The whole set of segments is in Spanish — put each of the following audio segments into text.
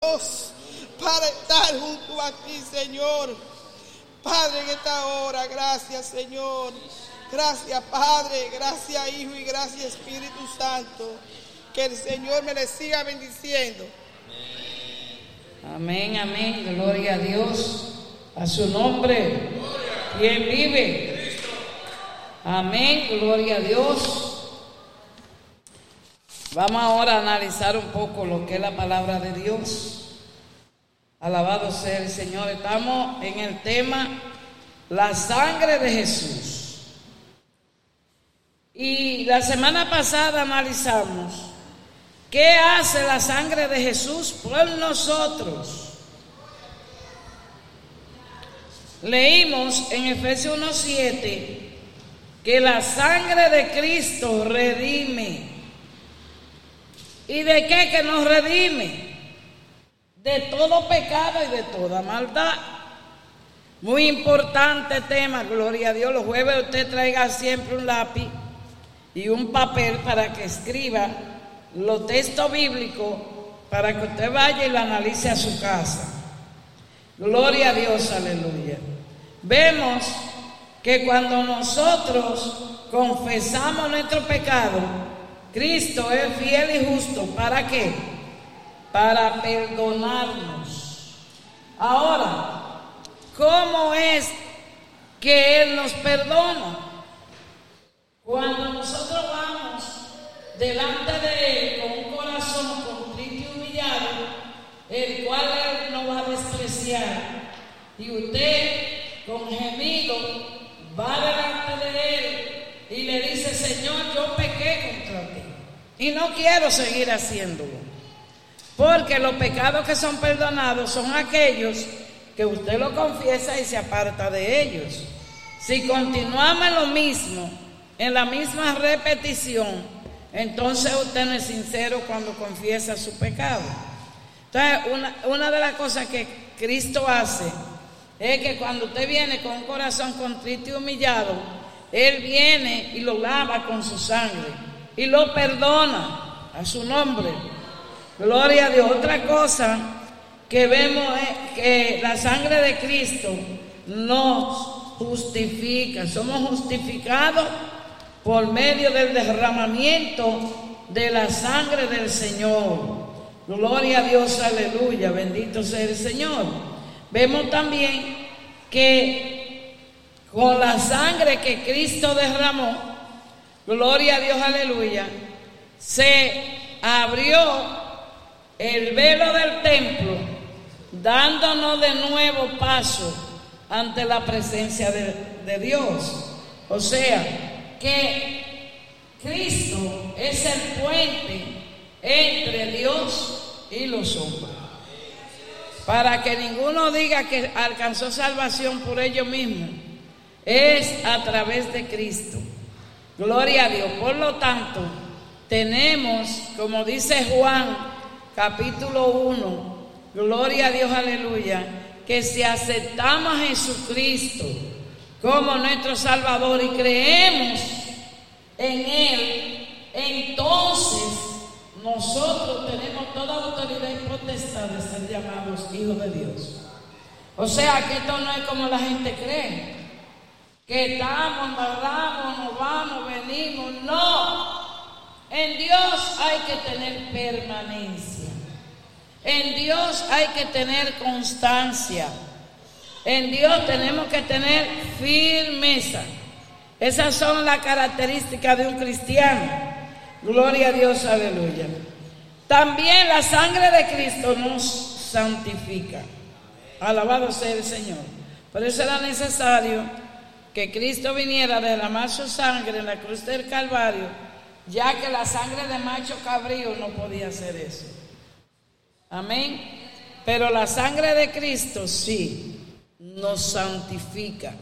para estar junto a ti, Señor. Padre, en esta hora, gracias, Señor. Gracias, Padre. Gracias, Hijo, y gracias, Espíritu Santo. Que el Señor me le siga bendiciendo. Amén, amén. Gloria a Dios. A su nombre. ¿Quién vive? Amén. Gloria a Dios. Vamos ahora a analizar un poco lo que es la palabra de Dios. Alabado sea el Señor. Estamos en el tema la sangre de Jesús. Y la semana pasada analizamos qué hace la sangre de Jesús por nosotros. Leímos en Efesios 1.7 que la sangre de Cristo redime. ¿Y de qué que nos redime? De todo pecado y de toda maldad. Muy importante tema, gloria a Dios. Los jueves usted traiga siempre un lápiz y un papel para que escriba los textos bíblicos para que usted vaya y lo analice a su casa. Gloria a Dios, aleluya. Vemos que cuando nosotros confesamos nuestro pecado, Cristo es fiel y justo. ¿Para qué? Para perdonarnos. Ahora, ¿cómo es que Él nos perdona? Cuando nosotros vamos delante de Él con un corazón contrito y humillado, el cual Él no va a despreciar, y usted con gemido va delante de Él y le dice, Señor, yo pequé contra ti y no quiero seguir haciéndolo. Porque los pecados que son perdonados son aquellos que usted lo confiesa y se aparta de ellos. Si continuamos lo mismo, en la misma repetición, entonces usted no es sincero cuando confiesa su pecado. Entonces, una, una de las cosas que Cristo hace es que cuando usted viene con un corazón contrito y humillado, Él viene y lo lava con su sangre y lo perdona a su nombre. Gloria a Dios. Otra cosa que vemos es que la sangre de Cristo nos justifica. Somos justificados por medio del derramamiento de la sangre del Señor. Gloria a Dios, aleluya, bendito sea el Señor. Vemos también que con la sangre que Cristo derramó, gloria a Dios, aleluya, se abrió el velo del templo, dándonos de nuevo paso ante la presencia de, Dios. O sea, que Cristo es el puente entre Dios y los hombres. Para que ninguno diga que alcanzó salvación por ellos mismos. Es a través de Cristo. Gloria a Dios. Por lo tanto, tenemos, como dice Juan capítulo 1, gloria a Dios, aleluya, que si aceptamos a Jesucristo como nuestro Salvador y creemos en Él, entonces nosotros tenemos toda autoridad y potestad de ser llamados hijos de Dios. O sea que esto no es como la gente cree, que estamos, amarramos, nos vamos, venimos. No, en Dios hay que tener permanencia. En Dios hay que tener constancia. En Dios tenemos que tener firmeza. Esas son las características de un cristiano. Gloria a Dios, aleluya. También la sangre de Cristo nos santifica. Alabado sea el Señor. Por eso era necesario que Cristo viniera a derramar su sangre en la cruz del Calvario, ya que la sangre de macho cabrío no podía hacer eso. Amén. Pero la sangre de Cristo sí nos santifica.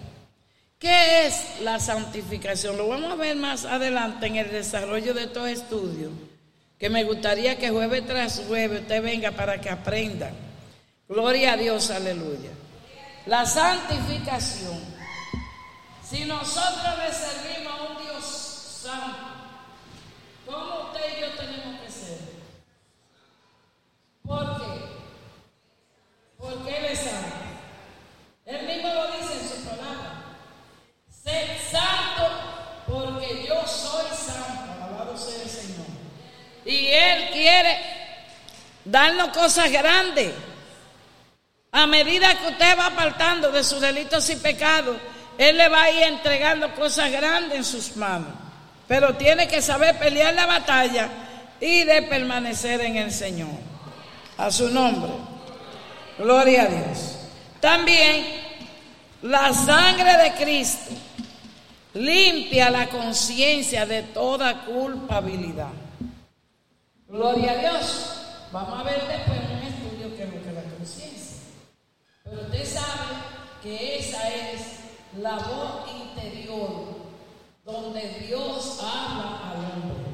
¿Qué es la santificación? Lo vamos a ver más adelante en el desarrollo de estos estudios, que me gustaría que jueves tras jueves usted venga para que aprenda. Gloria a Dios, aleluya. La santificación. Si nosotros le servimos a un Dios santo, ¿cómo usted y yo tenemos que ser? ¿Por qué? Porque Él es santo. Él mismo lo dice en su palabra. Sed santo porque yo soy santo. Alabado sea el Señor. Y Él quiere darnos cosas grandes. A medida que usted va apartando de sus delitos y pecados, él le va a ir entregando cosas grandes en sus manos. Pero tiene que saber pelear la batalla y de permanecer en el Señor. A su nombre. Gloria a Dios. También la sangre de Cristo limpia la conciencia de toda culpabilidad. Gloria a Dios. Vamos a ver después un estudio qué es lo que la conciencia. Pero usted sabe que esa es la voz interior donde Dios habla al hombre.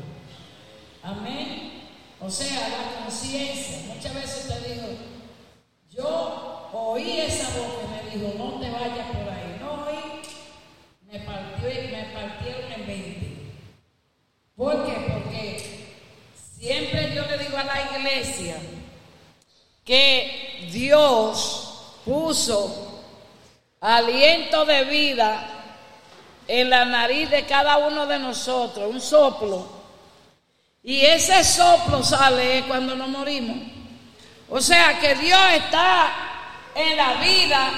Amén. O sea, la conciencia. Muchas veces te digo, yo oí esa voz que me dijo, no te vayas por ahí. No oí, me, partió, me partieron en 20. ¿Por qué? Porque siempre yo le digo a la iglesia que Dios puso aliento de vida en la nariz de cada uno de nosotros, un soplo. Y ese soplo sale cuando nos morimos. O sea que Dios está en la vida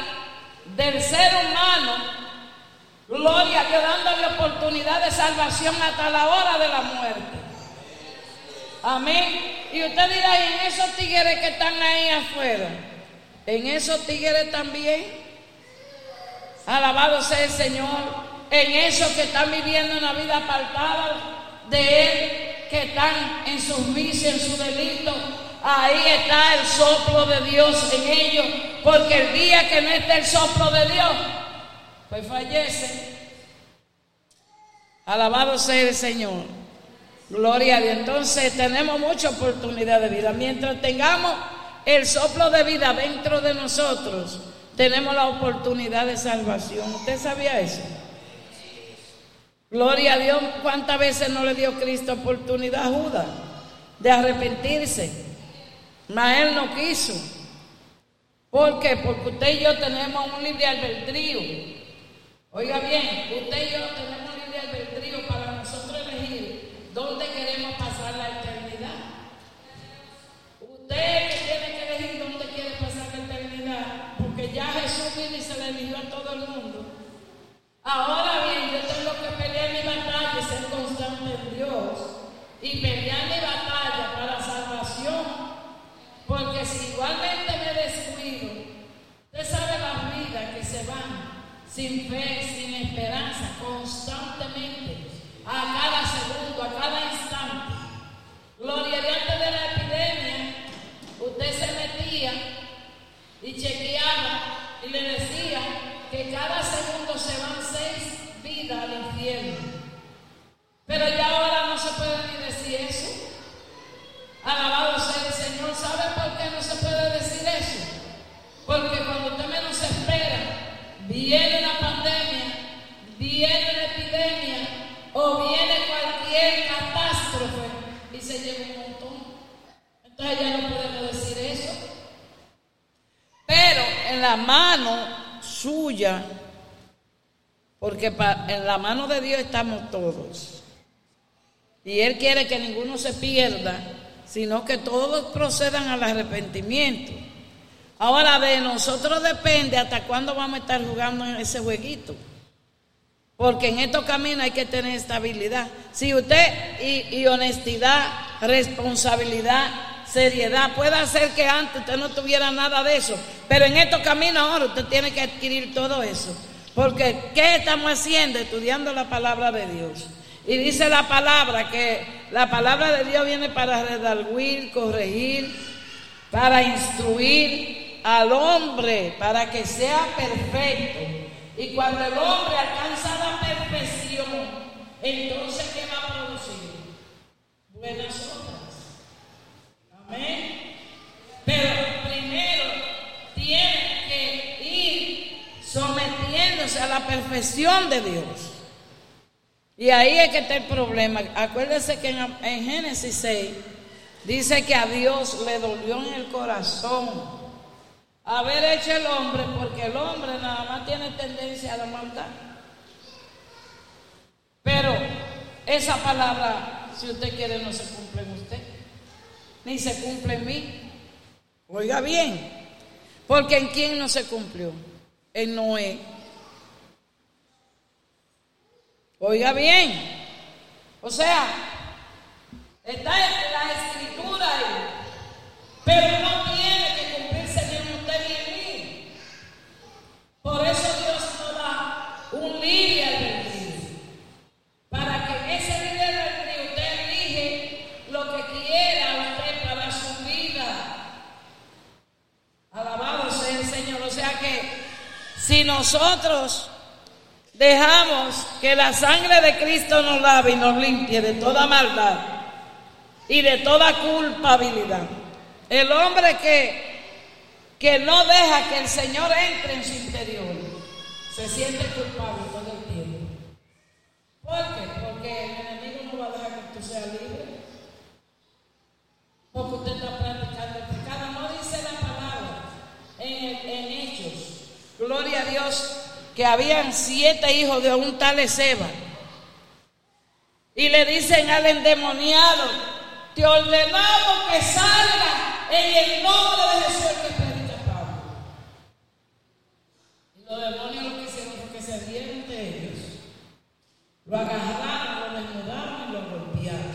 del ser humano, gloria que dándole oportunidad de salvación hasta la hora de la muerte. Amén. Y usted dirá, ¿y en esos tigres que están ahí afuera? En esos tigres también. Alabado sea el Señor. En esos que están viviendo una vida apartada de Él, que están en sus vicios, en su delito. Ahí está el soplo de Dios en ellos. Porque el día que no esté el soplo de Dios, pues fallece. Alabado sea el Señor. Gloria a Dios. Entonces tenemos mucha oportunidad de vida. Mientras tengamos el soplo de vida dentro de nosotros, tenemos la oportunidad de salvación. ¿Usted sabía eso? Gloria a Dios. ¿Cuántas veces no le dio Cristo oportunidad a Judas de arrepentirse? Mas él no quiso. ¿Por qué? Porque usted y yo tenemos un libre albedrío. Oiga bien, usted y yo tenemos un libre albedrío para nosotros elegir dónde queremos pasar la eternidad. Usted tiene que elegir dónde quiere pasar la eternidad, porque ya Jesús vino y se le eligió a todo el mundo. Ahora bien, yo tengo que pelear mi batalla y ser constante en Dios y pelear mi batalla para salvación. Porque si igualmente me descuido, usted sabe las vidas que se van sin fe, sin esperanza, constantemente, a cada segundo, a cada instante. Gloria antes de la epidemia, usted se metía y chequeaba y le decía que cada segundo se van al infierno. Pero ya ahora no se puede ni decir eso. Alabado sea el Señor. ¿Sabe por qué no se puede decir eso? Porque cuando usted menos espera, viene una pandemia, viene una epidemia o viene cualquier catástrofe y se lleva un montón. Entonces ya no podemos decir eso. Pero en la mano suya, porque en la mano de Dios estamos todos. Y Él quiere que ninguno se pierda, sino que todos procedan al arrepentimiento. Ahora de nosotros depende hasta cuándo vamos a estar jugando en ese jueguito. Porque en estos caminos hay que tener estabilidad. Si usted y, honestidad, responsabilidad, seriedad. Puede hacer que antes usted no tuviera nada de eso, pero en estos caminos ahora usted tiene que adquirir todo eso. Porque ¿qué estamos haciendo? Estudiando la palabra de Dios. Y dice la palabra que la palabra de Dios viene para redarguir, corregir, para instruir al hombre, para que sea perfecto. Y cuando el hombre alcanza la perfección, entonces ¿qué va a producir? Buenas obras. Amén. Pero primero tiene que ir sometiéndose a la perfección de Dios. Y ahí es que está el problema. Acuérdese que en, en, Génesis 6 dice que a Dios le dolió en el corazón haber hecho el hombre, porque el hombre nada más tiene tendencia a la maldad. Pero esa palabra, si usted quiere, no se cumple en usted, ni se cumple en mí. Oiga bien, porque en quién no se cumplió? En Noé. Oiga bien. O sea, está en la escritura ahí, pero no tiene si nosotros dejamos que la sangre de Cristo nos lave y nos limpie de toda maldad y de toda culpabilidad. El hombre que, que no deja que el Señor entre en su interior se siente culpable todo el tiempo. ¿Por qué? Porque el enemigo no va a dejar que tú seas libre. Porque usted está practicando el pecado. No dice la palabra en, en Hechos. Gloria a Dios que habían siete hijos de un tal Ezeba. Y le dicen al endemoniado, te ordenamos que salga en el nombre de Jesús que predica Pablo. Y los demonios lo que hicieron fue que se dieron de ellos. Lo agarraron, lo desnudaron y lo golpearon.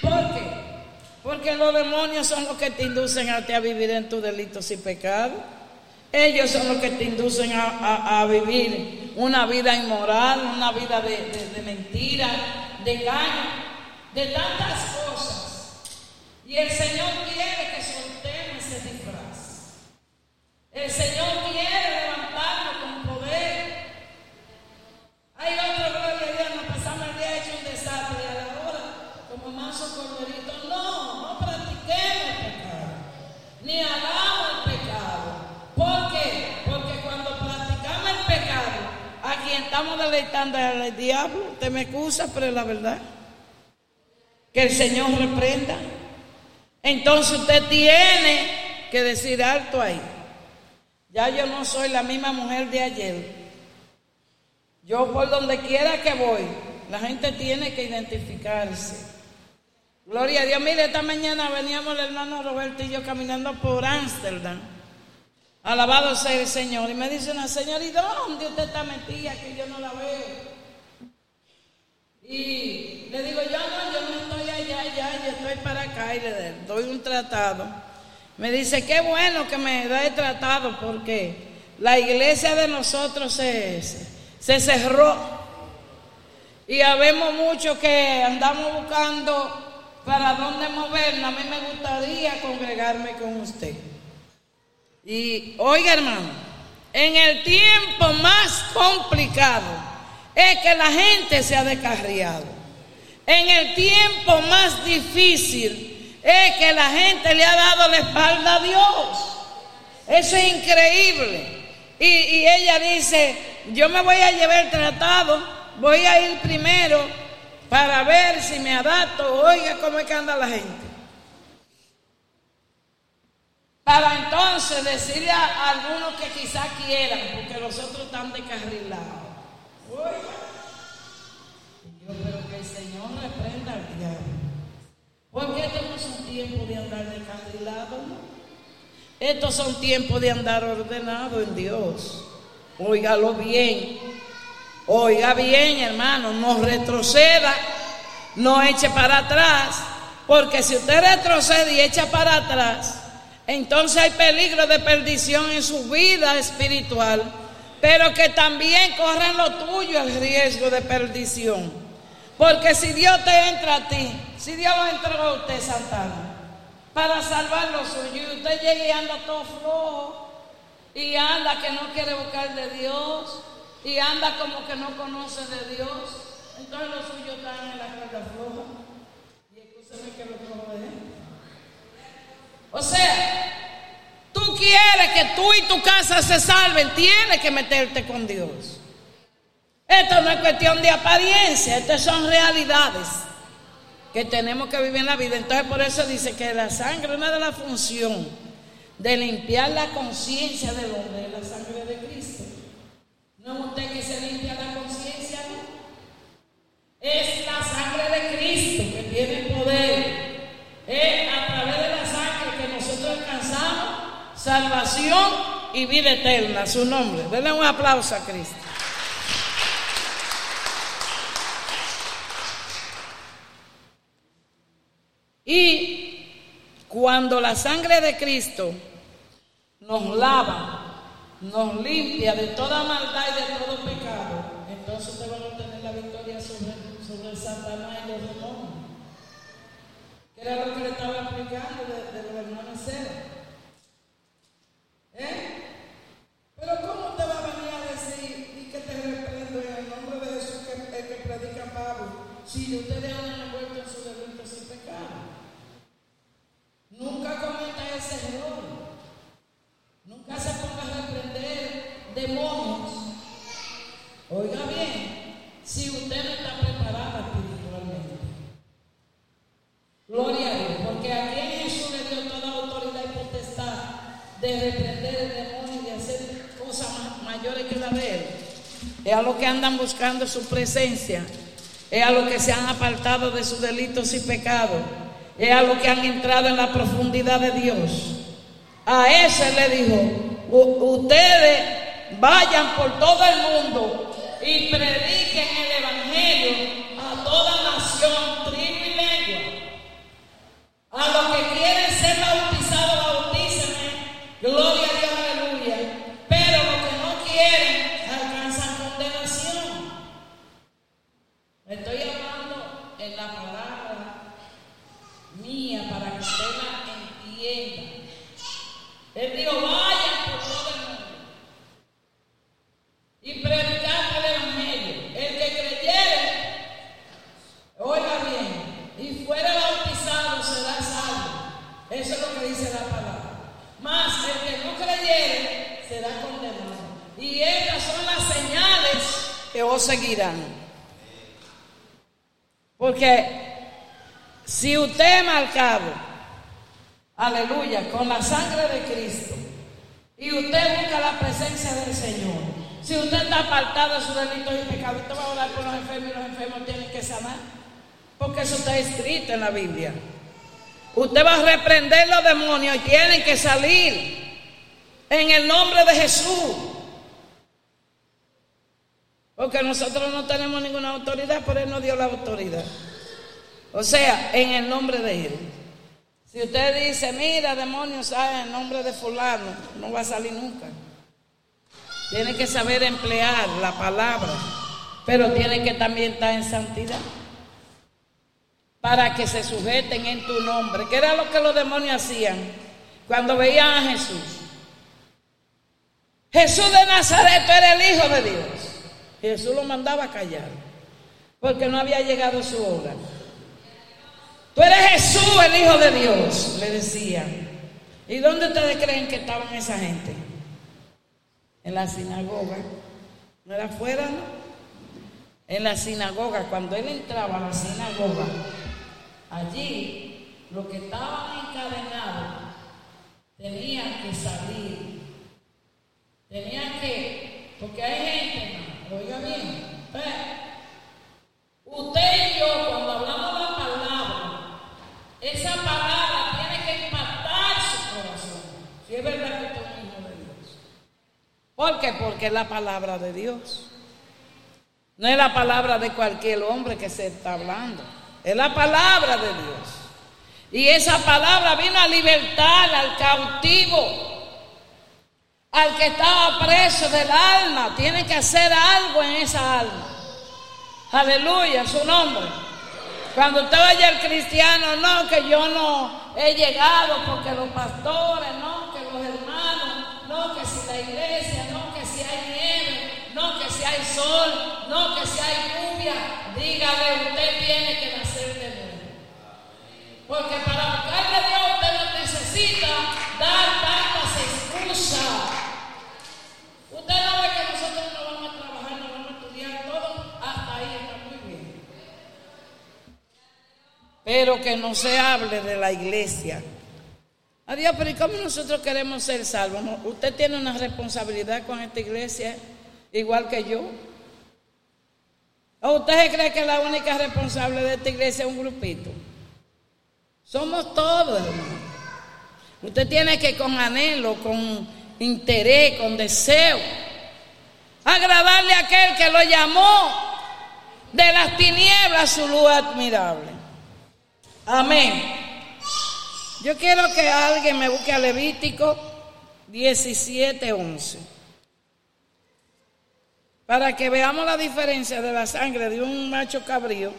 ¿Por qué? Porque los demonios son los que te inducen a ti a vivir en tus delitos y pecados. Ellos son los que te inducen a, vivir una vida inmoral, una vida de, de mentira, de engaño, de tantas cosas. Y el Señor quiere que soltemos ese disfraz. El Señor quiere levantarnos con poder. Hay otro gloria a Dios, nos pasamos el día hecho un desastre y a la hora, como manso corderito. No, no practiquemos pecado, ni hagamos el pecado. ¿Por qué? Porque cuando practicamos el pecado, a quien estamos deleitando al diablo, te me excusa, pero es la verdad. Que el Señor reprenda. Entonces usted tiene que decir alto ahí. Ya yo no soy la misma mujer de ayer. Yo por donde quiera que voy, la gente tiene que identificarse. Gloria a Dios. Mire, esta mañana veníamos el hermano Roberto y yo caminando por Ámsterdam. Alabado sea el Señor. Y me dice una señora, ¿y dónde usted está metida que yo no la veo? Y le digo, yo no, yo no estoy allá, allá, yo estoy para acá y le doy un tratado. Me dice, qué bueno que me da el tratado porque la iglesia de nosotros se, se, cerró. Y habemos muchos que andamos buscando para dónde movernos. A mí me gustaría congregarme con usted. Y oiga hermano, en el tiempo más complicado es que la gente se ha descarriado. En el tiempo más difícil es que la gente le ha dado la espalda a Dios. Eso es increíble. Y, ella dice, yo me voy a llevar el tratado, voy a ir primero para ver si me adapto. Oiga cómo es que anda la gente para entonces decirle a, algunos que quizás quieran, porque los otros están descarrilados. Yo pero que el Señor reprenda al diablo. Porque estos no son tiempos de andar descarrilados, Estos son tiempos de andar ordenado en Dios. Óigalo bien. Oiga bien, hermano, no retroceda, no eche para atrás, porque si usted retrocede y echa para atrás, entonces hay peligro de perdición en su vida espiritual, pero que también corren lo tuyo el riesgo de perdición. Porque si Dios te entra a ti, si Dios lo entregó a usted, Santana, para salvar lo suyo, y usted llega y anda todo flojo, y anda que no quiere buscar de Dios, y anda como que no conoce de Dios, entonces lo suyo está en la cuerda floja. Y escúchame que lo o sea, tú quieres que tú y tu casa se salven, tienes que meterte con Dios. Esto no es cuestión de apariencia, estas son realidades que tenemos que vivir en la vida. Entonces por eso dice que la sangre, una de las funciones de limpiar la conciencia del hombre, la sangre de Cristo. No es usted que se limpia la conciencia, no. Es la sangre de Cristo que tiene poder. Es a través de la sangre que nosotros salvación y vida eterna. Su nombre. Denle un aplauso a Cristo. Y cuando la sangre de Cristo nos lava, nos limpia de toda maldad y de todo pecado, entonces usted va a obtener la victoria sobre, sobre Satanás y los demonios. Que era lo que le estaba explicando de, de los hermanos ¿Eh? Pero ¿cómo te va a venir a decir y que te reprendo en el nombre de Jesús que, predica Pablo si ustedes han envuelto en su delitos y pecado? Nunca cometa ese error. Nunca se ponga a reprender demonios. Oiga bien, si usted no está preparado espiritualmente. Gloria a Dios, porque aquí en Jesús le dio toda autoridad y potestad de reprender el demonio y hacer cosas mayores que la de él. Es a lo que andan buscando su presencia. Es a lo que se han apartado de sus delitos y pecados es a lo que han entrado en la profundidad de Dios. A ese le dijo, ustedes vayan por todo el mundo y prediquen el Evangelio a toda nación, tribu y lengua. A los que quieren ser bautizados, bautícenme. Gloria a Dios, aleluya. Pero los que no quieren alcanzan condenación. Estoy hablando en la palabra mía para que usted la entienda. Él dijo, vayan por todo el mundo y predicar el Evangelio. El que creyere, oiga bien, y fuera bautizado será salvo. Eso es lo que dice la palabra. Más el que no creyere será condenado. Y estas son las señales que os seguirán. Porque si usted es marcado, aleluya, con la sangre de Cristo, y usted busca la presencia del Señor, si usted está apartado de sus delitos y pecados, usted va a orar por los enfermos y los enfermos tienen que sanar, porque eso está escrito en la Biblia. Usted va a reprender los demonios y tienen que salir en el nombre de Jesús. Porque nosotros no tenemos ninguna autoridad, por Él nos dio la autoridad. O sea, en el nombre de Él. Si usted dice, mira, demonio, sabe en nombre de fulano, no va a salir nunca. Tiene que saber emplear la palabra, pero tiene que también estar en santidad. Para que se sujeten en tu nombre. ¿Qué era lo que los demonios hacían cuando veían a Jesús? Jesús de Nazaret era el Hijo de Dios. Jesús lo mandaba a callar, porque no había llegado su hora. Tú eres Jesús, el Hijo de Dios, le decían. ¿Y dónde ustedes creen que estaban esa gente? En la sinagoga. ¿No era afuera, no? En la sinagoga, cuando él entraba a la sinagoga, allí los que estaban encadenados tenían que salir. Tenían que, porque hay gente, oiga bien, usted y yo cuando hablamos esa palabra tiene que impactar su corazón. Si es verdad que usted es hijo de Dios. ¿Por qué? Porque es la palabra de Dios. No es la palabra de cualquier hombre que se está hablando. Es la palabra de Dios. Y esa palabra vino a libertar al cautivo, al que estaba preso del alma. Tiene que hacer algo en esa alma. Aleluya, su nombre. Cuando usted vaya al cristiano, no, que yo no he llegado porque los pastores, no, que los hermanos, no, que si la iglesia, no, que si hay nieve, no, que si hay sol, no, que si hay lluvia, dígale, usted tiene que nacer de nuevo. Porque para que no se hable de la iglesia. Adiós, pero ¿y cómo nosotros queremos ser salvos? Usted tiene una responsabilidad con esta iglesia, igual que yo. ¿O usted cree que la única responsable de esta iglesia es un grupito? Somos todos, hermano. Usted tiene que con anhelo, con interés, con deseo, agradarle a aquel que lo llamó de las tinieblas a su luz admirable. Amén. Yo quiero que alguien me busque a Levítico 17:11 para que veamos la diferencia de la sangre de un macho cabrío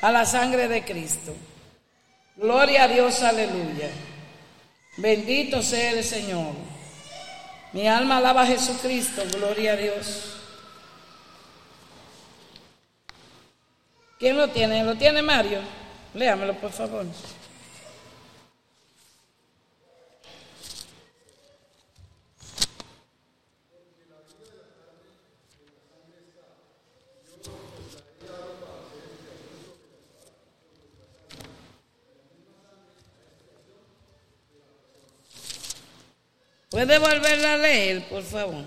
a la sangre de Cristo. Gloria a Dios, aleluya. Bendito sea el Señor. Mi alma alaba a Jesucristo, gloria a Dios. ¿Quién lo tiene? ¿Lo tiene Mario? Léamelo, por favor. ¿Puede volverla a leer, por favor?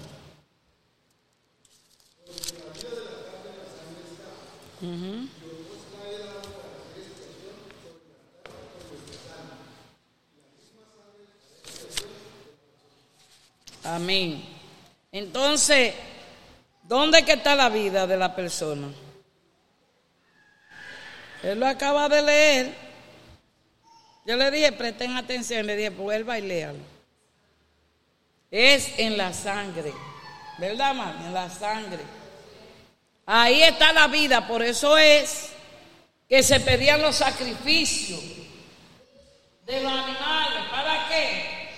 Amén. Entonces, ¿dónde está la vida de la persona? Él lo acaba de leer. Yo le dije, presten atención, le dije, vuelva y léalo. Es en la sangre. ¿Verdad, mami? En la sangre. Ahí está la vida, por eso es que se pedían los sacrificios de los animales. ¿Para qué?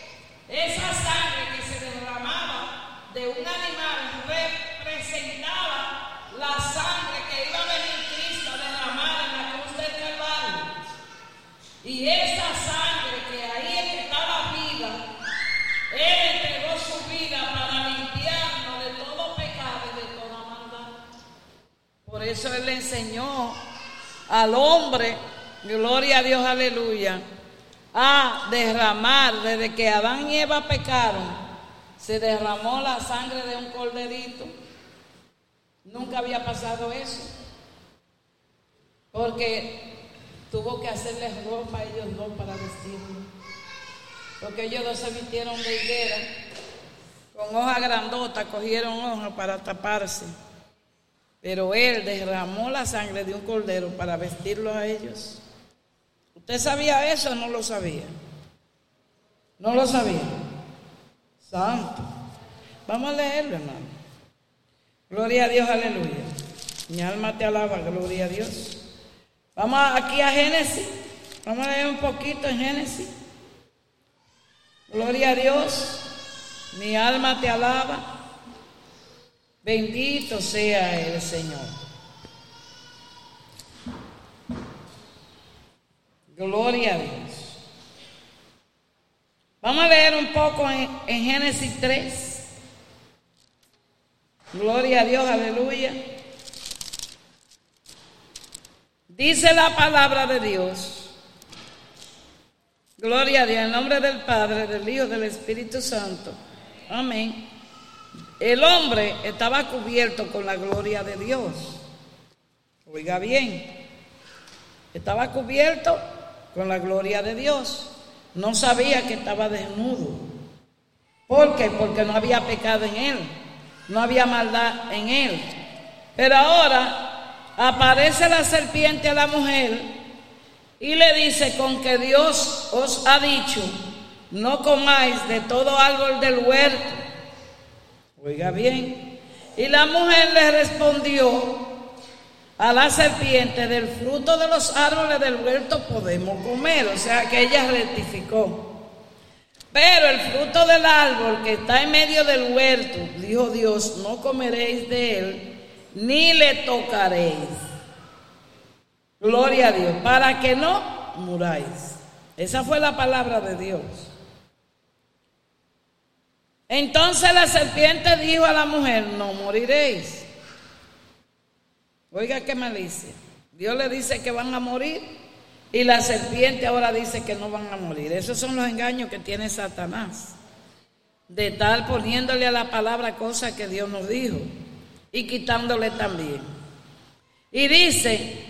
Esa sangre que de un animal representaba la sangre que iba a venir Cristo a derramar en la cruz del Calvario. Y esa sangre que ahí estaba viva, Él entregó su vida para limpiarnos de todo pecado y de toda maldad. Por eso Él le enseñó al hombre, gloria a Dios, aleluya a derramar, desde que Adán y Eva pecaron, se derramó la sangre de un corderito. Nunca había pasado eso. Porque tuvo que hacerles ropa a ellos dos para vestirlo. Porque ellos dos se vistieron de higuera, con hoja grandota, cogieron hoja para taparse. Pero él derramó la sangre de un cordero para vestirlo a ellos. ¿Usted sabía eso o no lo sabía? No lo sabía. Santo. Vamos a leerlo, hermano. Gloria a Dios, aleluya. Mi alma te alaba, gloria a Dios. Vamos aquí a Génesis. Vamos a leer un poquito en Génesis. Gloria a Dios. Mi alma te alaba. Bendito sea el Señor. Gloria a Dios. Vamos a leer un poco en, Génesis 3. Gloria a Dios, aleluya. Dice la palabra de Dios. Gloria a Dios, en nombre del Padre, del Hijo, del Espíritu Santo. Amén. El hombre estaba cubierto con la gloria de Dios. Oiga bien. Estaba cubierto con la gloria de Dios. No sabía que estaba desnudo. ¿Por qué? Porque no había pecado en él, no había maldad en él. Pero ahora aparece la serpiente a la mujer y le dice, con que Dios os ha dicho, no comáis de todo árbol del huerto. Oiga bien. Y la mujer le respondió, a la serpiente del fruto de los árboles del huerto podemos comer. O sea que ella rectificó. Pero el fruto del árbol que está en medio del huerto, dijo Dios, no comeréis de él, ni le tocaréis. Gloria a Dios, para que no muráis. Esa fue la palabra de Dios. Entonces la serpiente dijo a la mujer, no moriréis. Oiga qué malicia. Dios le dice que van a morir y la serpiente ahora dice que no van a morir. Esos son los engaños que tiene Satanás. De estar poniéndole a la palabra cosas que Dios nos dijo y quitándole también. Y dice,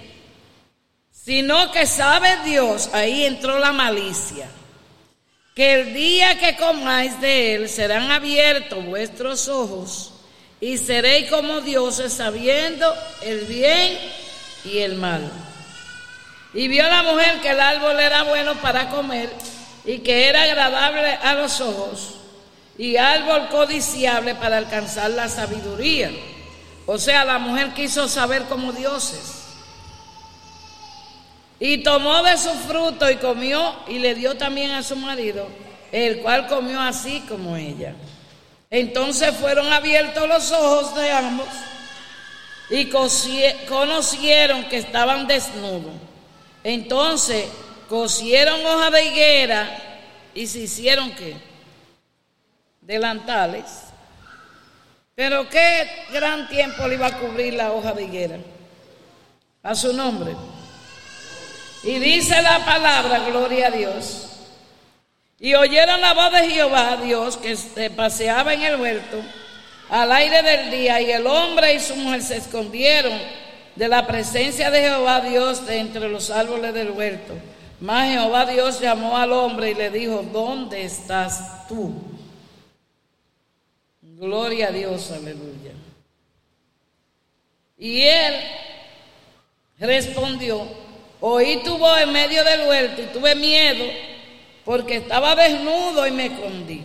sino que sabe Dios, ahí entró la malicia. que el día que comáis de él serán abiertos vuestros ojos y seréis como dioses sabiendo el bien y el mal. Y vio la mujer que el árbol era bueno para comer y que era agradable a los ojos y árbol codiciable para alcanzar la sabiduría. O sea, la mujer quiso saber como dioses. Y tomó de su fruto y comió y le dio también a su marido, el cual comió así como ella. Entonces fueron abiertos los ojos de ambos y conocieron que estaban desnudos. Entonces cosieron hoja de higuera y se hicieron qué? Delantales. Pero qué gran tiempo le iba a cubrir la hoja de higuera. A su nombre. Y dice la palabra, gloria a Dios. Y oyeron la voz de Jehová, Dios, que se paseaba en el huerto al aire del día, y el hombre y su mujer se escondieron de la presencia de Jehová Dios de entre los árboles del huerto. Mas Jehová Dios llamó al hombre y le dijo, ¿dónde estás tú? Gloria a Dios, aleluya. Y él respondió, oí tu voz en medio del huerto y tuve miedo porque estaba desnudo y me escondí.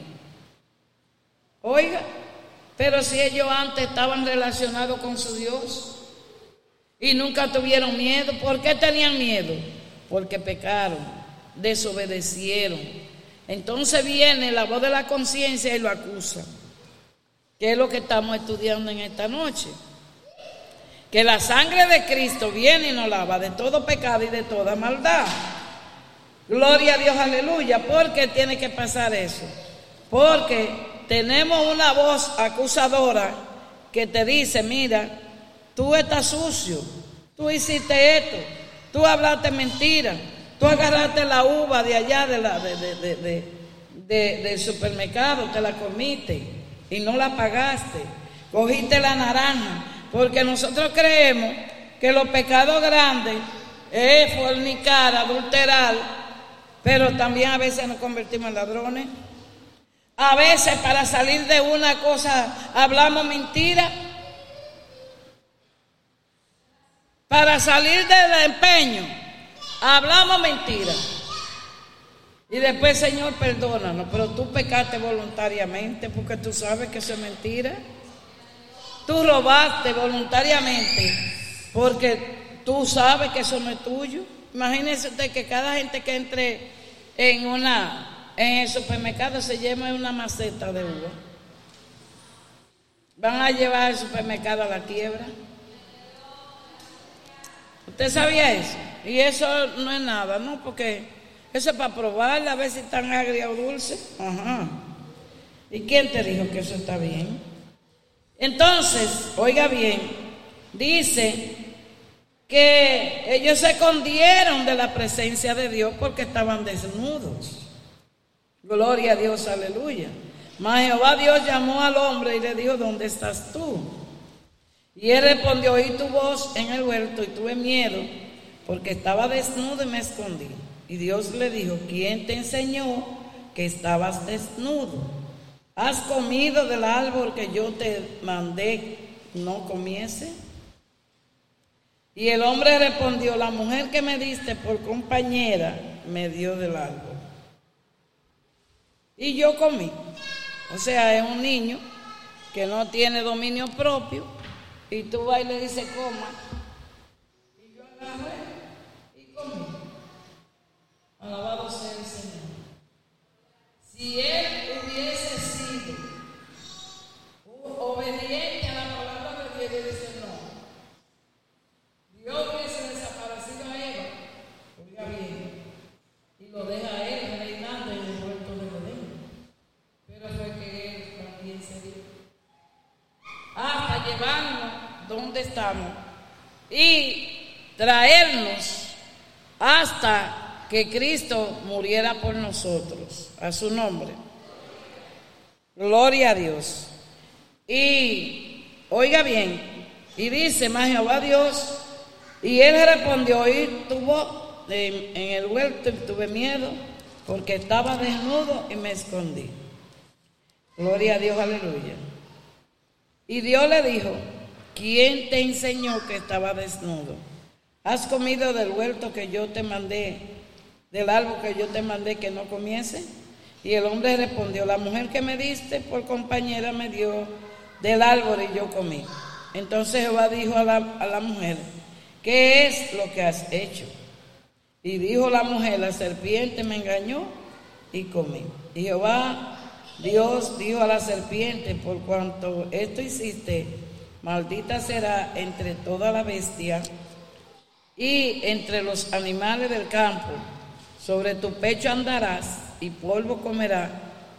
Oiga, pero si ellos antes estaban relacionados con su Dios y nunca tuvieron miedo, ¿por qué tenían miedo? Porque pecaron, desobedecieron. Entonces viene la voz de la conciencia y lo acusa. ¿Qué es lo que estamos estudiando en esta noche? Que la sangre de Cristo viene y nos lava de todo pecado y de toda maldad. Gloria a Dios, aleluya. ¿Por qué tiene que pasar eso? Porque tenemos una voz acusadora que te dice, mira, tú estás sucio, tú hiciste esto, tú hablaste mentira, tú agarraste la uva de allá del supermercado, te la comiste y no la pagaste, cogiste la naranja, porque nosotros creemos que los pecados grandes es fornicar, adulterar, pero también a veces nos convertimos en ladrones. A veces para salir de una cosa hablamos mentira. Para salir del empeño, hablamos mentira. Y después, Señor, perdónanos, pero tú pecaste voluntariamente porque tú sabes que eso es mentira. Tú robaste voluntariamente porque tú sabes que eso no es tuyo. Imagínese usted que cada gente que entre en una en el supermercado se lleva una maceta de uva. Van a llevar el supermercado a la quiebra. ¿Usted sabía eso? Y eso no es nada, ¿no? Porque eso es para probarla, a ver si están agria o dulce. Ajá. ¿Y quién te dijo que eso está bien? Entonces, oiga bien, dice que ellos se escondieron de la presencia de Dios porque estaban desnudos. Gloria a Dios, aleluya. Mas Jehová Dios llamó al hombre y le dijo, ¿dónde estás tú? Y él respondió, oí tu voz en el huerto y tuve miedo porque estaba desnudo y me escondí. Y Dios le dijo, ¿quién te enseñó que estabas desnudo? ¿Has comido del árbol que yo te mandé no comiese? Y el hombre respondió, la mujer que me diste por compañera me dio del árbol. Y yo comí. O sea, es un niño que no tiene dominio propio y tú vas y le dices, coma. Y yo agarré y comí. Alabado sea el Señor. Si él hubiese sido obediente a la palabra de Dios, dice Dios hubiese desaparecido a Eva, oiga bien, y lo deja a él reinando en el huerto de Edén. Pero fue que él también se dio. Hasta llevarnos donde estamos y traernos hasta que Cristo muriera por nosotros, a su nombre. Gloria a Dios. Y oiga bien, y dice más Jehová Dios, y él respondió, y tuvo en, el huerto, tuve miedo, porque estaba desnudo y me escondí. Gloria a Dios, aleluya. Y Dios le dijo, ¿quién te enseñó que estaba desnudo? ¿Has comido del huerto que yo te mandé, del árbol que yo te mandé que no comiese? Y el hombre respondió, la mujer que me diste por compañera me dio del árbol y yo comí. Entonces Jehová dijo a la, a la mujer, ¿qué es lo que has hecho? Y dijo la mujer, la serpiente me engañó y comí. Y Jehová Dios dijo a la serpiente, por cuanto esto hiciste, maldita será entre toda la bestia y entre los animales del campo. Sobre tu pecho andarás y polvo comerás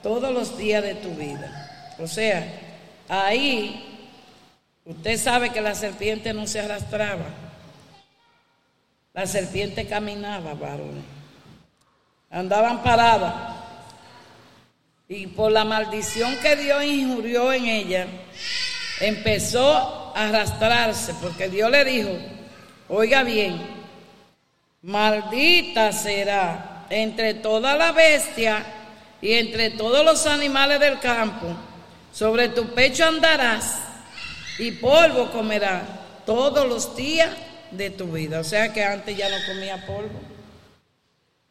todos los días de tu vida. O sea, ahí usted sabe que la serpiente no se arrastraba. La serpiente caminaba, varones. Andaban paradas. Y por la maldición que Dios injurió en ella, empezó a arrastrarse, porque Dios le dijo, oiga bien, maldita será entre toda la bestia y entre todos los animales del campo, sobre tu pecho andarás y polvo comerás todos los días de tu vida. O sea que antes ya no comía polvo.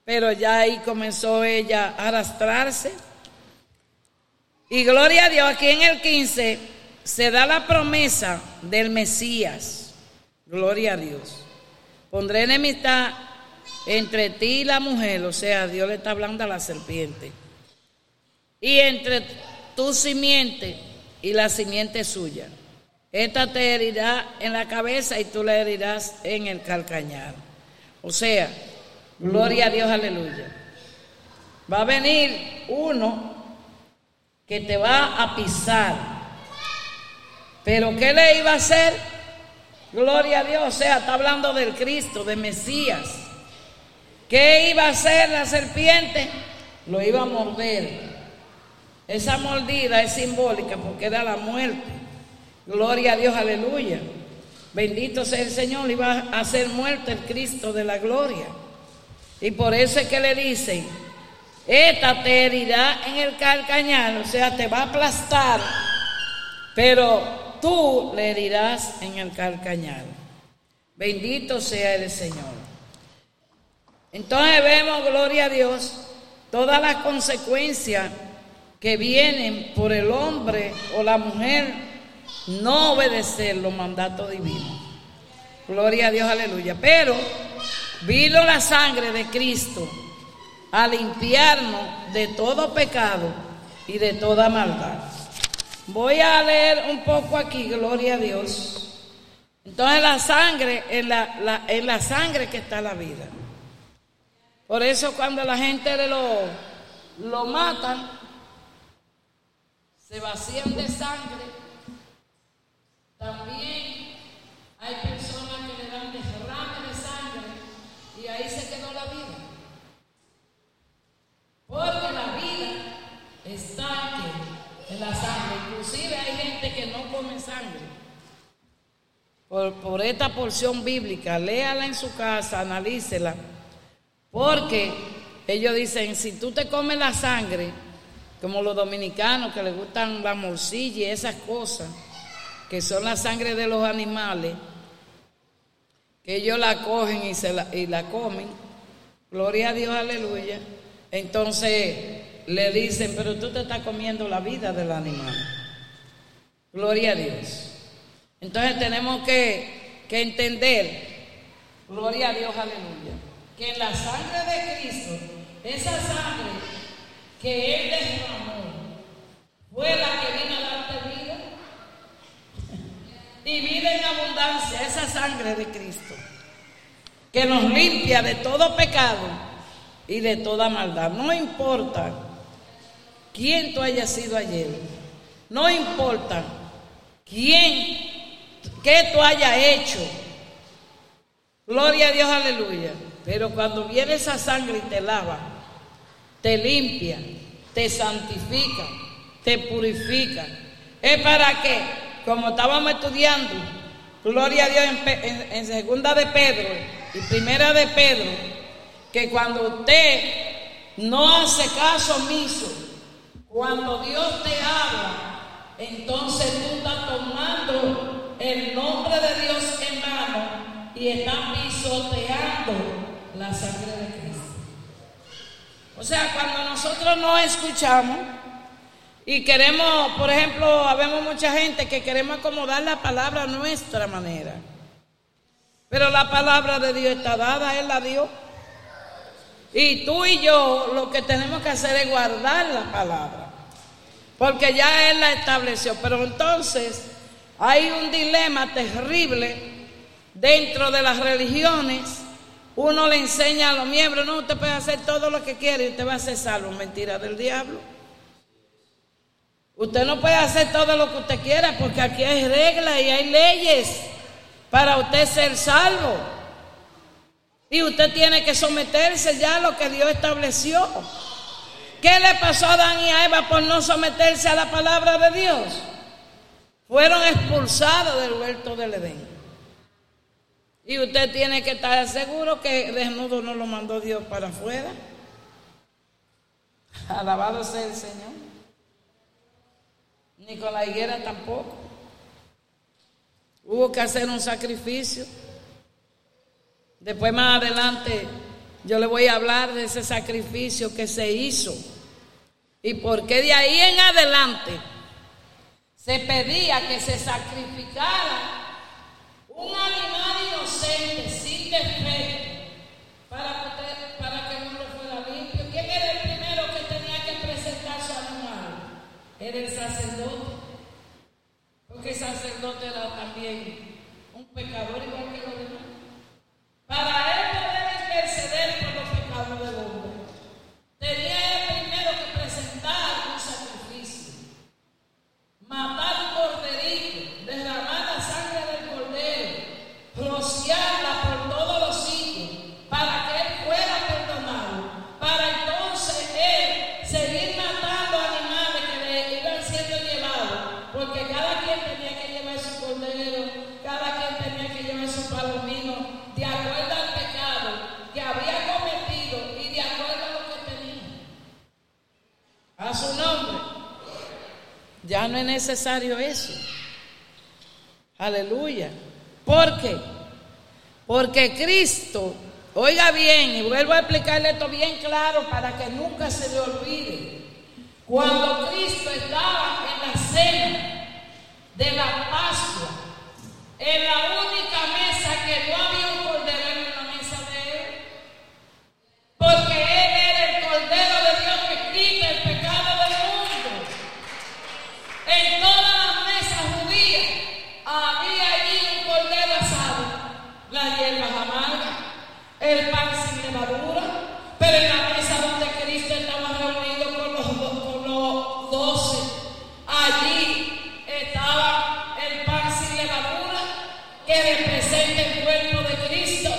Pero ya ahí comenzó ella a arrastrarse. Y gloria a Dios, aquí en el 15 se da la promesa del Mesías. Gloria a Dios. Pondré enemistad entre ti y la mujer, o sea, Dios le está hablando a la serpiente. Y entre tu simiente y la simiente suya. Esta te herirá en la cabeza y tú la herirás en el calcañar. O sea, gloria a Dios, aleluya. Va a venir uno que te va a pisar. Pero ¿qué le iba a hacer? Gloria a Dios, o sea, está hablando del Cristo, de Mesías. ¿Qué iba a hacer la serpiente? Lo iba a morder. Esa mordida es simbólica porque era la muerte. Gloria a Dios, aleluya. Bendito sea el Señor, iba a hacer muerte el Cristo de la gloria. Y por eso es que le dicen, esta te herirá en el calcañal, o sea, te va a aplastar, pero tú le herirás en el calcañal. Bendito sea el Señor. Entonces vemos, gloria a Dios, todas las consecuencias que vienen por el hombre o la mujer no obedecer los mandatos divinos. Gloria a Dios, aleluya. Pero vino la sangre de Cristo a limpiarnos de todo pecado y de toda maldad. Voy a leer un poco aquí, gloria a Dios. Entonces la sangre, en la, la sangre que está la vida. Por eso cuando la gente lo, lo matan, se vacían de sangre también hay personas que le dan derrame de sangre y ahí se quedó la vida. Porque la vida está en la sangre. Inclusive hay gente que no come sangre. Por, por esta porción bíblica, léala en su casa, analícela. Porque ellos dicen, si tú te comes la sangre, como los dominicanos que les gustan la morcilla y esas cosas, que son la sangre de los animales, que ellos la cogen y, se la, y la comen, gloria a Dios, aleluya. Entonces le dicen, pero tú te estás comiendo la vida del animal. Gloria a Dios. Entonces tenemos que, que entender, gloria a Dios, aleluya, que en la sangre de Cristo, esa sangre que Él derramó, fue la que vino a darte vida y vida en abundancia, esa sangre de Cristo, que nos limpia de todo pecado y de toda maldad. No importa quién tú hayas sido ayer, no importa quién, qué tú hayas hecho. Gloria a Dios, aleluya. Pero cuando viene esa sangre y te lava, te limpia, te santifica, te purifica. ¿Es para qué? Como estábamos estudiando, gloria a Dios en, segunda de Pedro y primera de Pedro, que cuando usted no hace caso omiso, cuando Dios te habla, entonces tú estás tomando el nombre de Dios en mano y estás pisoteando la sangre de Cristo. O sea, cuando nosotros no escuchamos y queremos, por ejemplo, habemos mucha gente que queremos acomodar la palabra a nuestra manera. Pero la palabra de Dios está dada, Él la dio. Y tú y yo lo que tenemos que hacer es guardar la palabra. Porque ya Él la estableció. Pero entonces hay un dilema terrible dentro de las religiones. Uno le enseña a los miembros, no, usted puede hacer todo lo que quiere y usted va a ser salvo. Mentira del diablo. Usted no puede hacer todo lo que usted quiera porque aquí hay reglas y hay leyes para usted ser salvo. Y usted tiene que someterse ya a lo que Dios estableció. ¿Qué le pasó a Adán y a Eva por no someterse a la palabra de Dios? Fueron expulsados del huerto del Edén. Y usted tiene que estar seguro que desnudo no lo mandó Dios para afuera. Alabado sea el Señor. Ni con la higuera tampoco. Hubo que hacer un sacrificio. Después más adelante yo le voy a hablar de ese sacrificio que se hizo y por qué de ahí en adelante se pedía que se sacrificara un animal inocente sin defecto para, para que uno fuera limpio. ¿Quién era el primero que tenía que presentar su animal? El sacerdote. Porque el sacerdote era también un pecador igual que los demás. Para él poder interceder por los pecados del hombre, tenía primero que presentar un sacrificio, matar un corderito, derramar la sangre del cordero, rociarla por todos los sitios, para que él fuera perdonado, para entonces él seguir matando animales que le iban siendo llevados, porque cada quien tenía que llevar su cordero, cada quien tenía palomino, de acuerdo al pecado que había cometido y de acuerdo a lo que tenía. A su nombre. Ya no es necesario eso. Aleluya. ¿Por qué? Porque Cristo, oiga bien, y vuelvo a explicarle esto bien claro para que nunca se le olvide. Cuando Cristo estaba en la cena de la Pascua, en la única mesa que no un cordero en la mesa de él. Porque él era el cordero de Dios que quita el pecado del mundo. En todas las mesas judías había allí un cordero asado, las hierbas amargas, el pan sin levadura, pero en la mesa donde Cristo estaba reunido con los, con los doce, allí estaba el pan sin levadura que representa el cuerpo de Cristo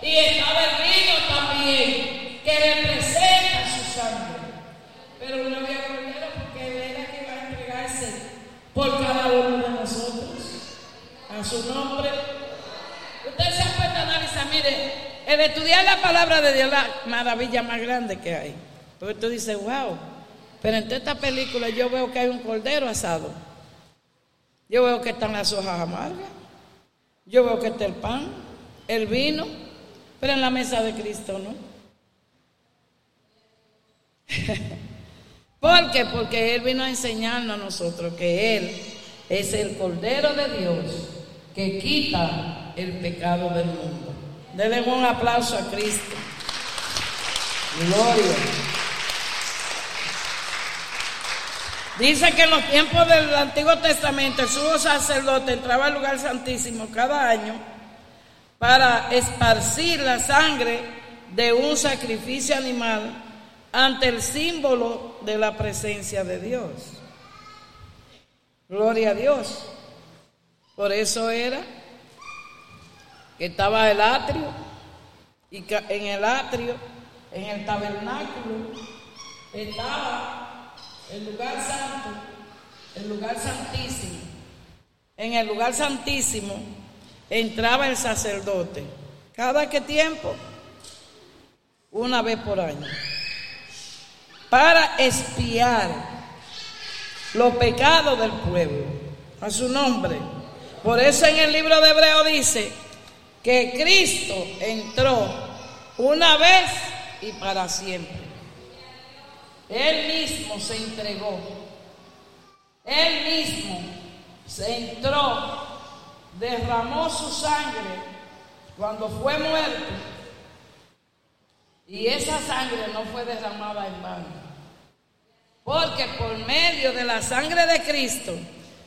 y estaba el vino también que representa su sangre. Pero no había cordero porque él era que iba a entregarse por cada uno de nosotros. A su nombre. Usted se ha puesto a analizar, mire, el estudiar la palabra de Dios la maravilla más grande que hay. Porque tú dices, wow, pero en esta película yo veo que hay un cordero asado. Yo veo que están las hojas amargas. Yo veo que está el pan, el vino, pero en la mesa de Cristo no. ¿Por qué? Porque Él vino a enseñarnos a nosotros que Él es el Cordero de Dios que quita el pecado del mundo. Denle un aplauso a Cristo. Gloria. Dice que en los tiempos del Antiguo Testamento el sumo sacerdote entraba al lugar santísimo cada año para esparcir la sangre de un sacrificio animal ante el símbolo de la presencia de Dios. Gloria a Dios. Por eso era que estaba el atrio y en el atrio, en el tabernáculo, estaba el lugar santo, el lugar santísimo. En el lugar santísimo entraba el sacerdote. ¿Cada qué tiempo? Una vez por año. para espiar los pecados del pueblo. A su nombre. Por eso en el libro de Hebreo dice que Cristo entró una vez y para siempre. Él mismo se entregó. Él mismo se entró, derramó su sangre cuando fue muerto. Y esa sangre no fue derramada en vano. Porque por medio de la sangre de Cristo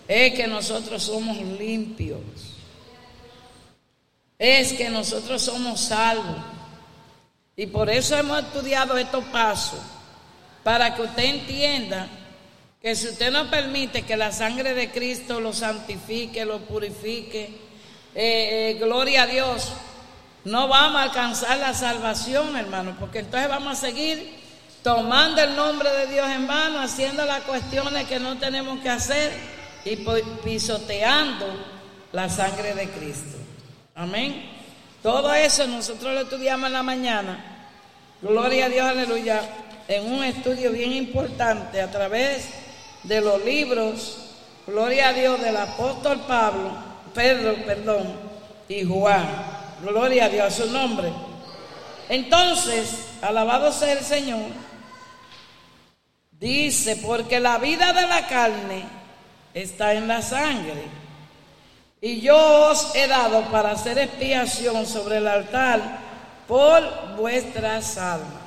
es que nosotros somos limpios. Es que nosotros somos salvos. Y por eso hemos estudiado estos pasos, para que usted entienda que si usted no permite que la sangre de Cristo lo santifique, lo purifique, eh, eh, gloria a Dios, no vamos a alcanzar la salvación, hermano, porque entonces vamos a seguir tomando el nombre de Dios en vano, haciendo las cuestiones que no tenemos que hacer y pisoteando la sangre de Cristo. Amén. Todo eso nosotros lo estudiamos en la mañana. Gloria a Dios, aleluya, en un estudio bien importante a través de los libros, gloria a Dios, del apóstol Pablo, Pedro, perdón, y Juan. Gloria a Dios a su nombre. Entonces, alabado sea el Señor, dice, porque la vida de la carne está en la sangre. Y yo os he dado para hacer expiación sobre el altar por vuestras almas.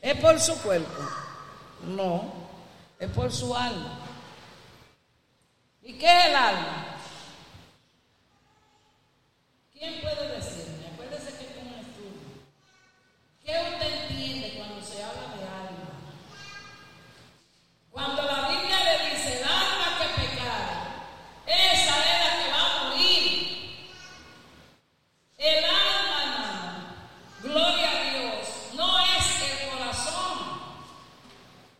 ¿Es por su cuerpo? No, es por su alma. ¿Y qué es el alma? ¿Quién puede decirme? Acuérdese que es un estudio. ¿Qué usted entiende cuando se habla de alma? Cuando la Biblia le dice el alma que pecar, esa es la que va a morir. El alma, hermano, gloria a Dios, no es el corazón.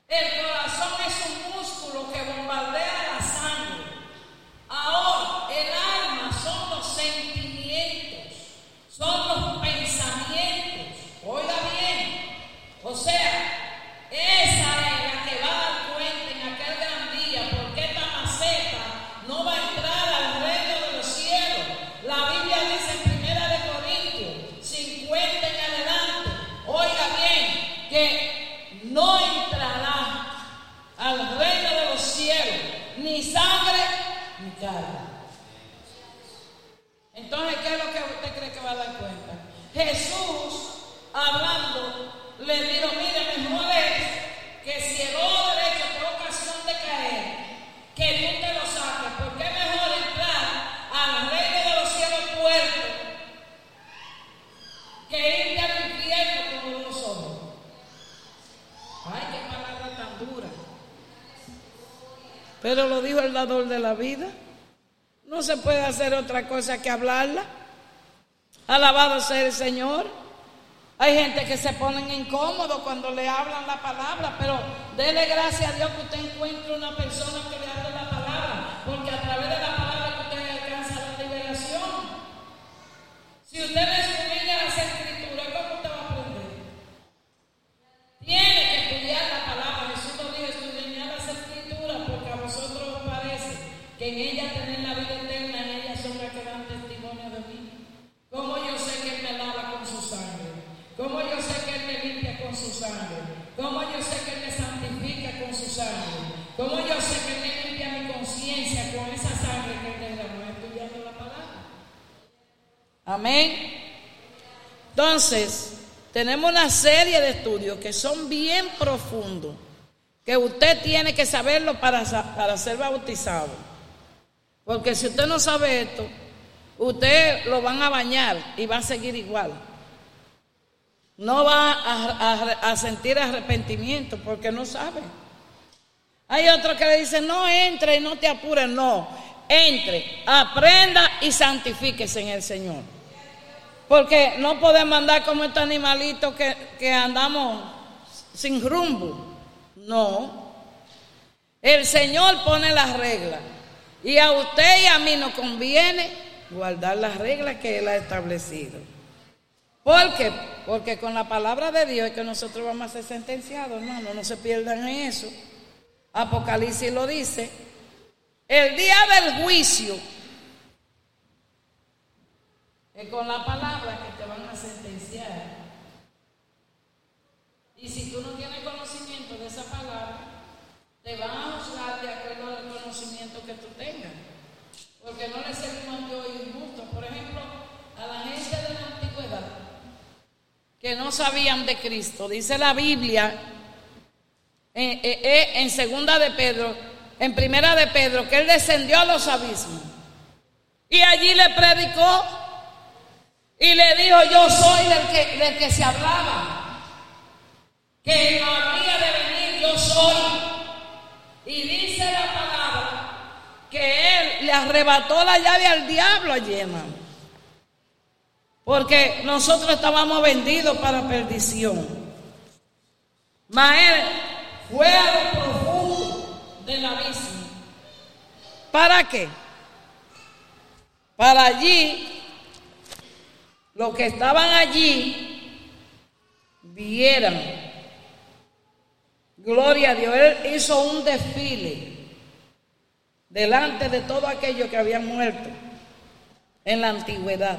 El corazón es un músculo que bombardea la sangre. Ahora, el alma son los sentimientos, son los pensamientos. Oiga bien, o sea, esa es la que va a dar cuenta en aquel gran día porque esta maceta no va a entrar al reino de los cielos. La Biblia dice en Primera de Corintios 50 en adelante, oiga bien, que no entrará al reino de los cielos ni sangre ni carne. Entonces, ¿qué es lo que usted cree que va a dar cuenta? Jesús, hablando, le dijo, mire, mejor es que si el ojo derecho por ocasión de caer, que tú te lo saques, porque es mejor entrar al reino de los cielos puertos que irte al infierno con los ojos. Ay, qué palabra tan dura. Pero lo dijo el dador de la vida. No se puede hacer otra cosa que hablarla. Alabado sea el Señor. Hay gente que se ponen incómodos cuando le hablan la palabra, pero dele gracias a Dios que usted encuentre una persona que le Amén. Entonces, tenemos una serie de estudios que son bien profundos, que usted tiene que saberlo para, para ser bautizado. Porque si usted no sabe esto, usted lo van a bañar y va a seguir igual. No va a sentir arrepentimiento porque no sabe. Hay otros que le dicen, no entre y no te apures. No, entre, aprenda y santifíquese en el Señor. Porque no podemos andar como estos animalitos que, que andamos sin rumbo. No. El Señor pone las reglas. Y a usted y a mí nos conviene guardar las reglas que Él ha establecido. ¿Por qué? Porque con la palabra de Dios es que nosotros vamos a ser sentenciados, hermano, no se pierdan en eso. Apocalipsis lo dice. El día del juicio es con la palabra que te van a sentenciar. Y si tú no tienes conocimiento de esa palabra, te van a juzgar de acuerdo al conocimiento que tú tengas. Porque no le servimos Dios injusto. Por ejemplo, a la gente de la antigüedad que no sabían de Cristo. Dice la Biblia en, en segunda de Pedro, en primera de Pedro, que él descendió a los abismos. Y allí le predicó y le dijo, yo soy del que, del que se hablaba que habría de venir yo soy. Y dice la palabra que él le arrebató la llave al diablo allí, hermano. Porque nosotros estábamos vendidos para perdición. Mas él fue a lo profundo del abismo. ¿Para qué? Para allí, los que estaban allí, vieran Gloria a Dios. Él hizo un desfile delante de todo aquello que había muerto en la antigüedad.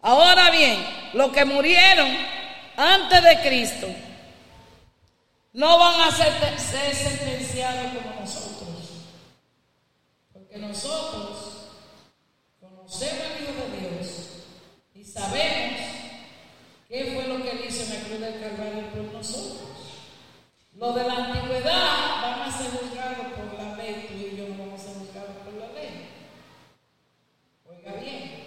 Ahora bien, los que murieron antes de Cristo no van a ser, sentenciados como nosotros. Porque nosotros conocemos al Hijo de Dios sabemos qué fue lo que hizo en la cruz del Calvario por nosotros. Los de la antigüedad van a ser juzgados por la ley, tú y yo no vamos a ser juzgados por la ley. Oiga bien,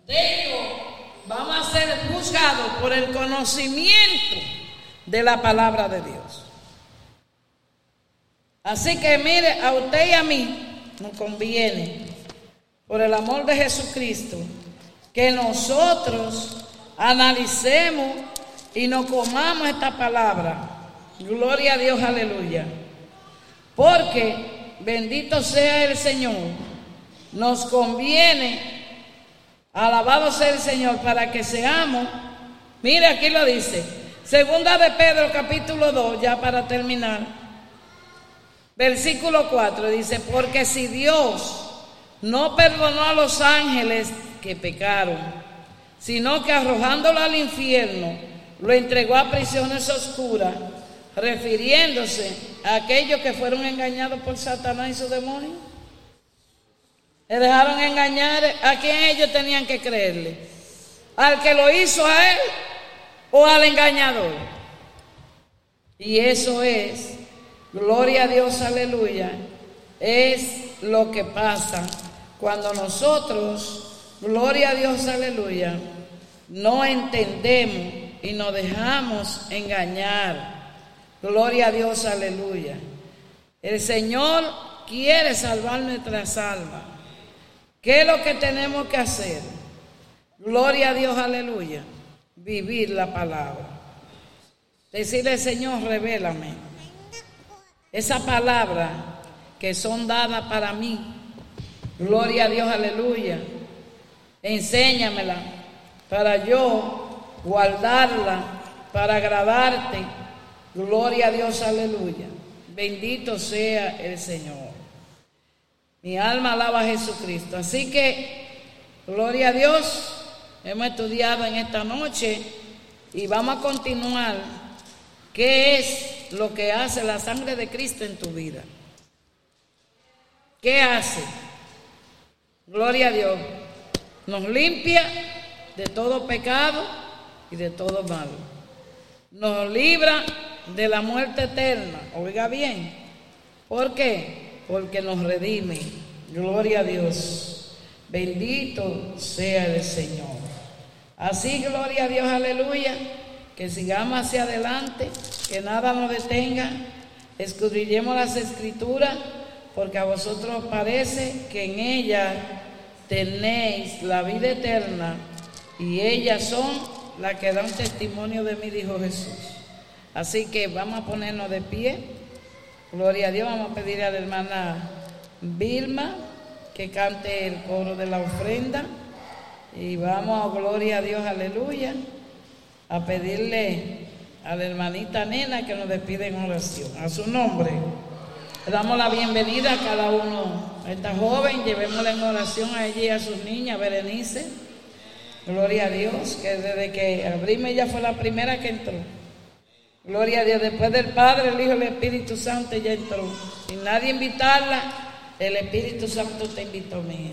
usted y vamos a ser juzgados por el conocimiento de la palabra de Dios. Así que mire, a usted y a mí nos conviene, por el amor de Jesucristo, que nosotros analicemos y nos comamos esta palabra Gloria a Dios, aleluya. Porque bendito sea el Señor. Nos conviene, alabado sea el Señor, para que seamos, mire aquí lo dice, segunda de Pedro capítulo 2, ya para terminar, versículo 4, dice, porque si Dios no perdonó a los ángeles que pecaron, sino que arrojándolo al infierno, lo entregó a prisiones oscuras, refiriéndose a aquellos que fueron engañados por Satanás y su demonio. Le dejaron engañar a quien ellos tenían que creerle. Al que lo hizo a él o al engañador. Y eso es, gloria a Dios, aleluya, es lo que pasa cuando nosotros, gloria a Dios, aleluya, no entendemos y nos dejamos engañar Gloria a Dios, aleluya. El Señor quiere salvar nuestras almas. ¿Qué es lo que tenemos que hacer? Gloria a Dios, aleluya. Vivir la palabra. Decirle, Señor, revélame. Esa palabra que son dadas para mí. Gloria a Dios, aleluya. Enséñamela para yo guardarla, para agradarte Gloria a Dios, aleluya. Bendito sea el Señor. Mi alma alaba a Jesucristo. Así que, gloria a Dios. Hemos estudiado en esta noche y vamos a continuar. ¿Qué es lo que hace la sangre de Cristo en tu vida? ¿Qué hace? Gloria a Dios. Nos limpia de todo pecado y de todo mal. Nos libra de la muerte eterna. Oiga bien. ¿Por qué? Porque nos redime. Gloria a Dios. Bendito sea el Señor. Así, gloria a Dios, aleluya. Que sigamos hacia adelante, que nada nos detenga. Escudrillemos las escrituras, porque a vosotros parece que en ellas tenéis la vida eterna y ellas son las que dan testimonio de mí, dijo Jesús. Así que vamos a ponernos de pie. Gloria a Dios, vamos a pedir a la hermana Vilma que cante el coro de la ofrenda. Y vamos, gloria a Dios, aleluya, a pedirle a la hermanita Nena que nos despide en oración. A su nombre. Le damos la bienvenida a cada uno. Esta joven, llevémosla en oración a ella y a sus niñas, Berenice. Gloria a Dios, que desde que abrimos ella fue la primera que entró. Gloria a Dios, después del Padre, el Hijo y el Espíritu Santo ella entró. Sin nadie invitarla, el Espíritu Santo te invitó mía.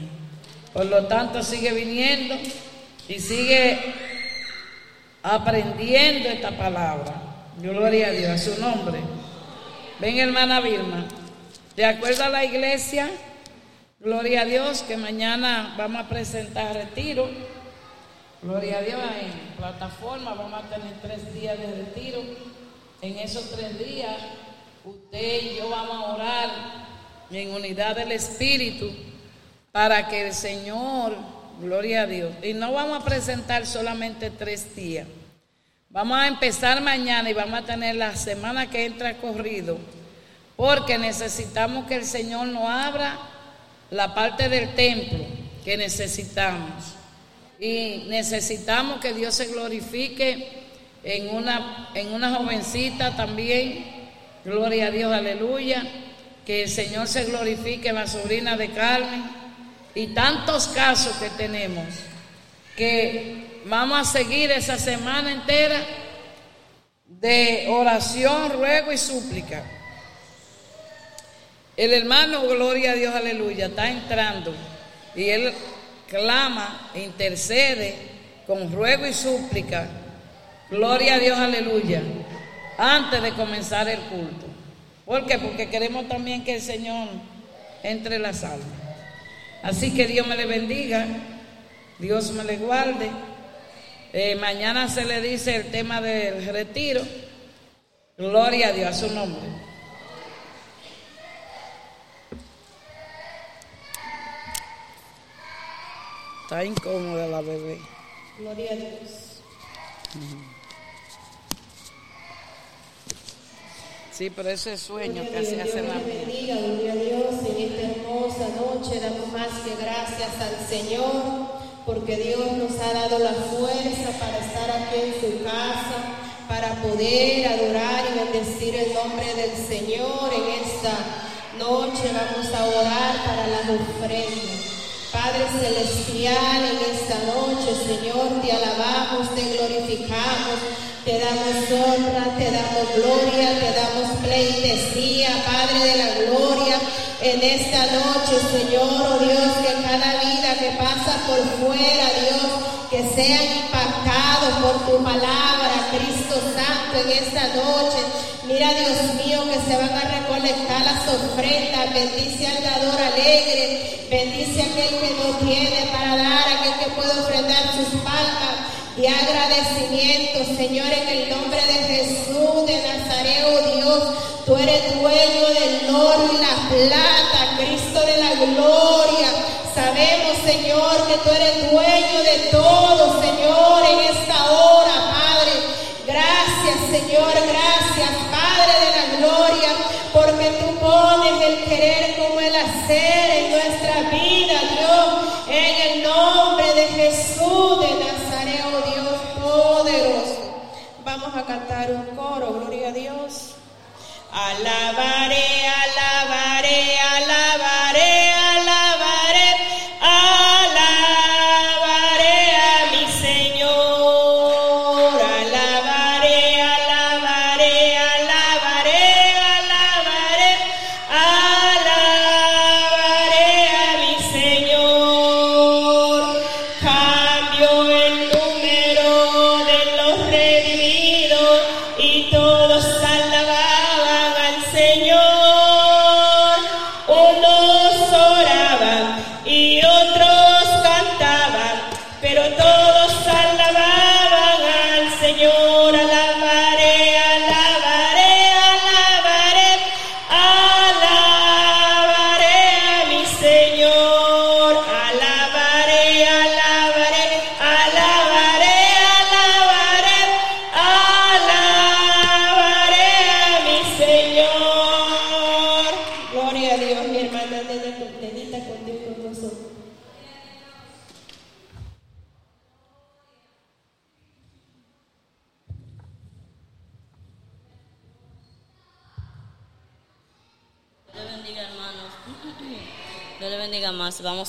Por lo tanto, sigue viniendo y sigue aprendiendo esta palabra. Gloria a Dios, a su nombre. Ven, hermana Vilma. De acuerdo a la iglesia, gloria a Dios, que mañana vamos a presentar retiro. Gloria a Dios, en plataforma vamos a tener tres días de retiro. En esos tres días, usted y yo vamos a orar en unidad del Espíritu para que el Señor, gloria a Dios, y no vamos a presentar solamente tres días. Vamos a empezar mañana y vamos a tener la semana que entra corrido, porque necesitamos que el Señor nos abra la parte del templo que necesitamos. Y necesitamos que Dios se glorifique en una, en una jovencita también. Gloria a Dios, aleluya. Que el Señor se glorifique en la sobrina de Carmen y tantos casos que tenemos que vamos a seguir esa semana entera de oración, ruego y súplica. El hermano, gloria a Dios, aleluya, está entrando y él clama, intercede con ruego y súplica. Gloria a Dios, aleluya, antes de comenzar el culto. ¿Por qué? Porque queremos también que el Señor entre las almas. Así que Dios me le bendiga, Dios me le guarde. Eh, mañana se le dice el tema del retiro. Gloria a Dios, a su nombre. Está incómoda la bebé. Gloria a Dios. Sí, pero ese sueño que se hace la bendiga, gloria a Dios, en esta hermosa noche damos más que gracias al Señor, porque Dios nos ha dado la fuerza para estar aquí en su casa, para poder adorar y bendecir el nombre del Señor. En esta noche vamos a orar para las ofrendas. Padre Celestial, en esta noche, Señor, te alabamos, te glorificamos, te damos honra, te damos gloria, te damos pleitesía, Padre de la gloria. En esta noche, Señor, oh Dios, que cada vida que pasa por fuera, Dios, que sean impactados por tu palabra, Cristo Santo, en esta noche. Mira, Dios mío, que se van a recolectar las ofrendas. Bendice al dador alegre. Bendice a aquel que no tiene para dar, aquel que puede ofrendar sus palmas y agradecimiento, Señor, en el nombre de Jesús de Nazaret, oh Dios. Tú eres dueño del oro y la plata, Cristo de la gloria. Sabemos, Señor, que tú eres dueño hacer en nuestra vida, Dios, en el nombre de Jesús de Nazaret, oh Dios poderoso. Vamos a cantar un coro, gloria a Dios. Alabaré,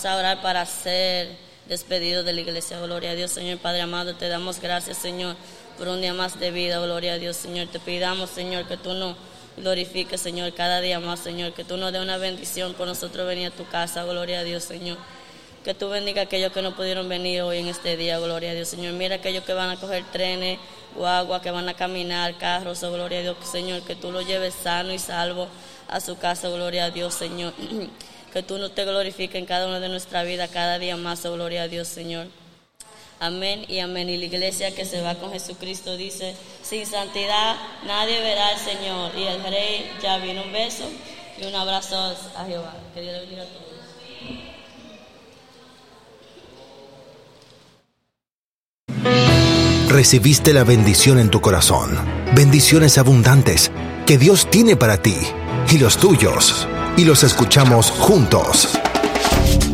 A orar para ser despedidos de la iglesia. Gloria a Dios, Señor Padre amado. Te damos gracias, Señor, por un día más de vida. Gloria a Dios, Señor. Te pidamos, Señor, que tú nos glorifiques, Señor, cada día más, Señor. Que tú nos dé una bendición por nosotros venir a tu casa. Gloria a Dios, Señor. Que tú bendiga a aquellos que no pudieron venir hoy en este día, gloria a Dios, Señor. Mira aquellos que van a coger trenes, guagua, que van a caminar, carros, oh, gloria a Dios, Señor. Que tú lo lleves sano y salvo a su casa, gloria a Dios, Señor. que tú no te glorifiques en cada una de nuestra vida, cada día más, oh, gloria a Dios, Señor. Amén y amén. Y la iglesia que se va con Jesucristo dice, sin santidad nadie verá al Señor. Y el rey ya vino un beso y un abrazo a Jehová. Que Dios le bendiga a todos. recibiste la bendición en tu corazón. Bendiciones abundantes que Dios tiene para ti y los tuyos. Y los escuchamos juntos.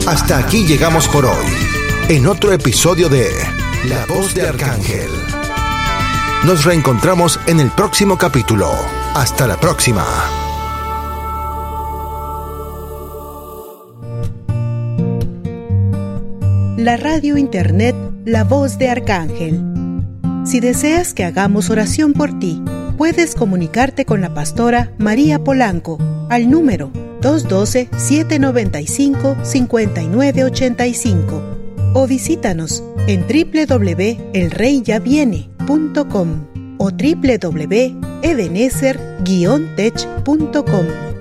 Hasta aquí llegamos por hoy. En otro episodio de La voz de Arcángel. Nos reencontramos en el próximo capítulo. Hasta la próxima. La radio internet La voz de Arcángel si deseas que hagamos oración por ti, puedes comunicarte con la pastora María Polanco al número 212-795-5985 o visítanos en www.elreyyaviene.com o www.ebenezer-tech.com.